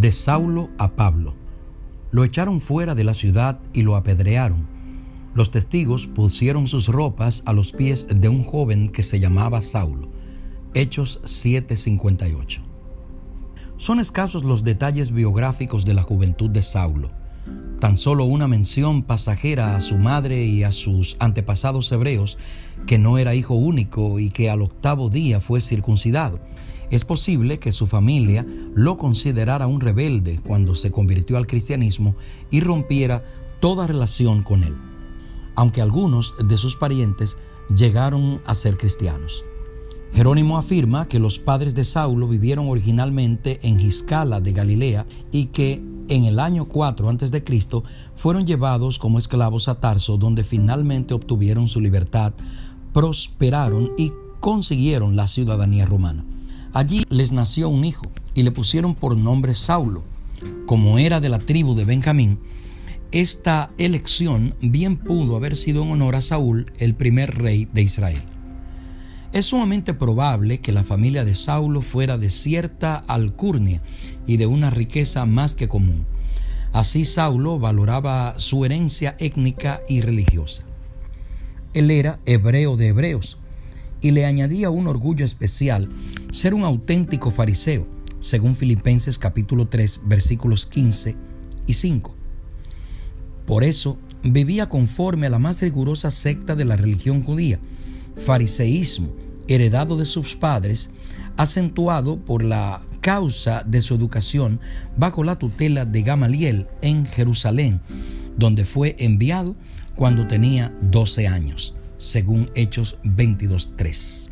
De Saulo a Pablo. Lo echaron fuera de la ciudad y lo apedrearon. Los testigos pusieron sus ropas a los pies de un joven que se llamaba Saulo. Hechos 7:58. Son escasos los detalles biográficos de la juventud de Saulo. Tan solo una mención pasajera a su madre y a sus antepasados hebreos, que no era hijo único y que al octavo día fue circuncidado es posible que su familia lo considerara un rebelde cuando se convirtió al cristianismo y rompiera toda relación con él, aunque algunos de sus parientes llegaron a ser cristianos. Jerónimo afirma que los padres de Saulo vivieron originalmente en Giscala de Galilea y que en el año 4 a.C. fueron llevados como esclavos a Tarso, donde finalmente obtuvieron su libertad, prosperaron y consiguieron la ciudadanía romana. Allí les nació un hijo y le pusieron por nombre Saulo. Como era de la tribu de Benjamín, esta elección bien pudo haber sido en honor a Saúl, el primer rey de Israel. Es sumamente probable que la familia de Saulo fuera de cierta alcurnia y de una riqueza más que común. Así Saulo valoraba su herencia étnica y religiosa. Él era hebreo de hebreos, y le añadía un orgullo especial ser un auténtico fariseo, según Filipenses capítulo 3 versículos 15 y 5. Por eso vivía conforme a la más rigurosa secta de la religión judía, fariseísmo, heredado de sus padres, acentuado por la causa de su educación bajo la tutela de Gamaliel en Jerusalén, donde fue enviado cuando tenía 12 años según Hechos 22.3.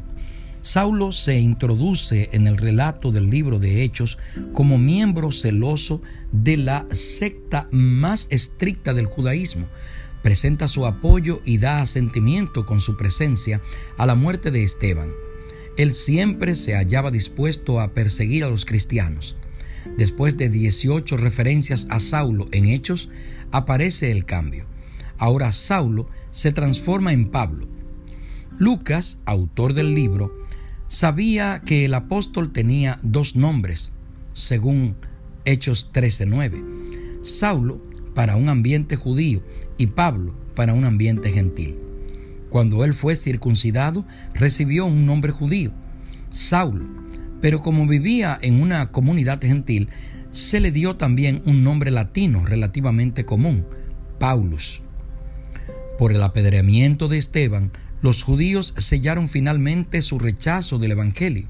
Saulo se introduce en el relato del libro de Hechos como miembro celoso de la secta más estricta del judaísmo. Presenta su apoyo y da asentimiento con su presencia a la muerte de Esteban. Él siempre se hallaba dispuesto a perseguir a los cristianos. Después de 18 referencias a Saulo en Hechos, aparece el cambio. Ahora Saulo se transforma en Pablo. Lucas, autor del libro, sabía que el apóstol tenía dos nombres, según Hechos 13:9. Saulo para un ambiente judío y Pablo para un ambiente gentil. Cuando él fue circuncidado, recibió un nombre judío, Saulo, pero como vivía en una comunidad gentil, se le dio también un nombre latino relativamente común, Paulus. Por el apedreamiento de Esteban, los judíos sellaron finalmente su rechazo del Evangelio.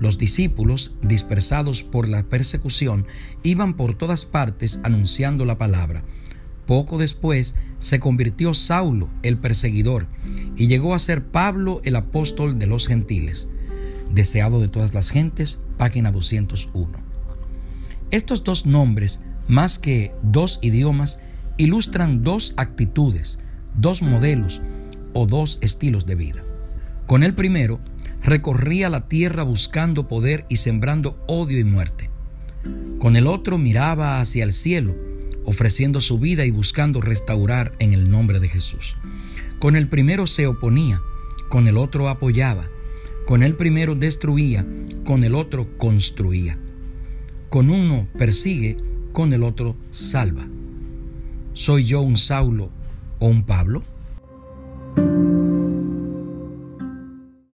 Los discípulos, dispersados por la persecución, iban por todas partes anunciando la palabra. Poco después se convirtió Saulo, el perseguidor, y llegó a ser Pablo, el apóstol de los gentiles. Deseado de todas las gentes, página 201. Estos dos nombres, más que dos idiomas, ilustran dos actitudes, dos modelos o dos estilos de vida. Con el primero, recorría la tierra buscando poder y sembrando odio y muerte. Con el otro miraba hacia el cielo, ofreciendo su vida y buscando restaurar en el nombre de Jesús. Con el primero se oponía, con el otro apoyaba. Con el primero destruía, con el otro construía. Con uno persigue, con el otro salva. ¿Soy yo un Saulo o un Pablo?